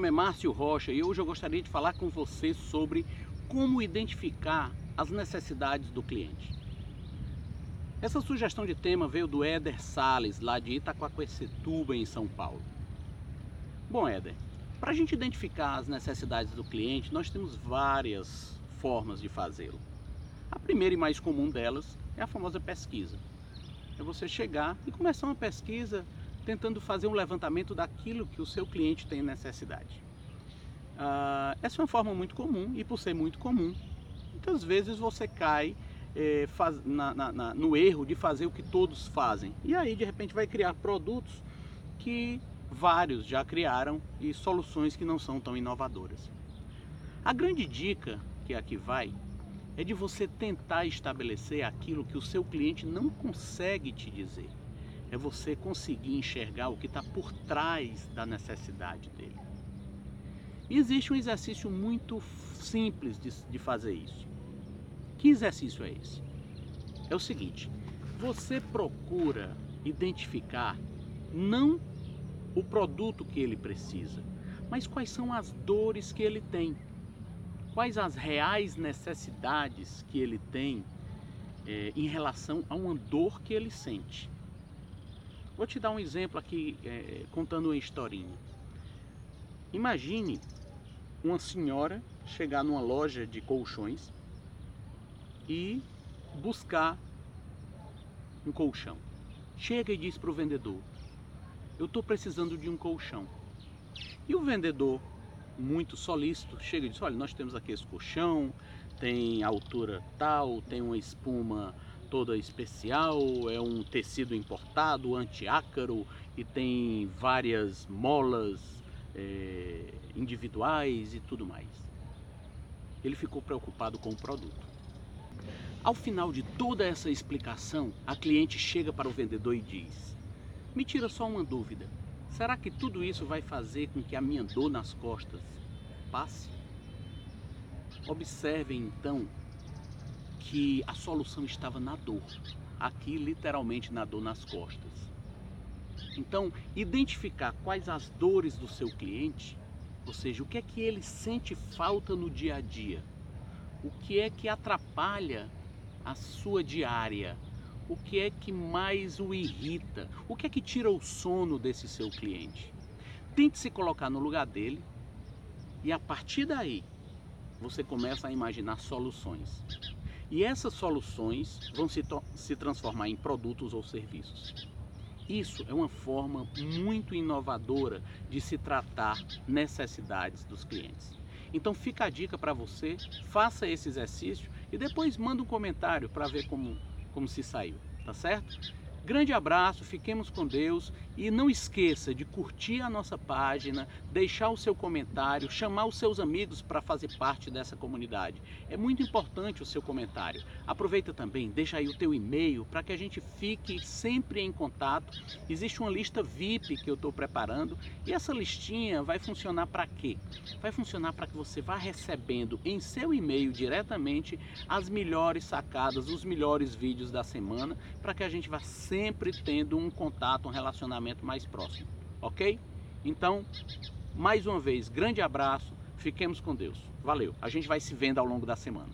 nome é Márcio Rocha e hoje eu gostaria de falar com você sobre como identificar as necessidades do cliente. Essa sugestão de tema veio do Éder Sales, lá de Itaquaquecetuba, em São Paulo. Bom, Éder, para a gente identificar as necessidades do cliente, nós temos várias formas de fazê-lo. A primeira e mais comum delas é a famosa pesquisa. É você chegar e começar uma pesquisa tentando fazer um levantamento daquilo que o seu cliente tem necessidade. Uh, essa é uma forma muito comum e por ser muito comum, muitas vezes você cai é, faz, na, na, na, no erro de fazer o que todos fazem. E aí de repente vai criar produtos que vários já criaram e soluções que não são tão inovadoras. A grande dica que aqui vai é de você tentar estabelecer aquilo que o seu cliente não consegue te dizer é você conseguir enxergar o que está por trás da necessidade dele. E existe um exercício muito simples de, de fazer isso. Que exercício é esse? É o seguinte: você procura identificar não o produto que ele precisa, mas quais são as dores que ele tem, quais as reais necessidades que ele tem é, em relação a uma dor que ele sente. Vou te dar um exemplo aqui, é, contando uma historinha. Imagine uma senhora chegar numa loja de colchões e buscar um colchão. Chega e diz para o vendedor: Eu estou precisando de um colchão. E o vendedor, muito solícito, chega e diz: Olha, nós temos aqui esse colchão, tem altura tal, tem uma espuma toda especial, é um tecido importado, antiácaro e tem várias molas é, individuais e tudo mais. Ele ficou preocupado com o produto. Ao final de toda essa explicação, a cliente chega para o vendedor e diz: Me tira só uma dúvida. Será que tudo isso vai fazer com que a minha dor nas costas passe? Observem então que a solução estava na dor, aqui literalmente na dor nas costas. Então, identificar quais as dores do seu cliente, ou seja, o que é que ele sente falta no dia a dia, o que é que atrapalha a sua diária, o que é que mais o irrita, o que é que tira o sono desse seu cliente. Tente se colocar no lugar dele e a partir daí você começa a imaginar soluções. E essas soluções vão se, se transformar em produtos ou serviços. Isso é uma forma muito inovadora de se tratar necessidades dos clientes. Então fica a dica para você, faça esse exercício e depois manda um comentário para ver como, como se saiu, tá certo? Grande abraço, fiquemos com Deus e não esqueça de curtir a nossa página, deixar o seu comentário, chamar os seus amigos para fazer parte dessa comunidade. É muito importante o seu comentário. Aproveita também, deixa aí o teu e-mail para que a gente fique sempre em contato. Existe uma lista VIP que eu estou preparando e essa listinha vai funcionar para quê? Vai funcionar para que você vá recebendo em seu e-mail diretamente as melhores sacadas, os melhores vídeos da semana, para que a gente vá sempre tendo um contato, um relacionamento mais próximo, ok? Então, mais uma vez, grande abraço, fiquemos com Deus. Valeu, a gente vai se vendo ao longo da semana.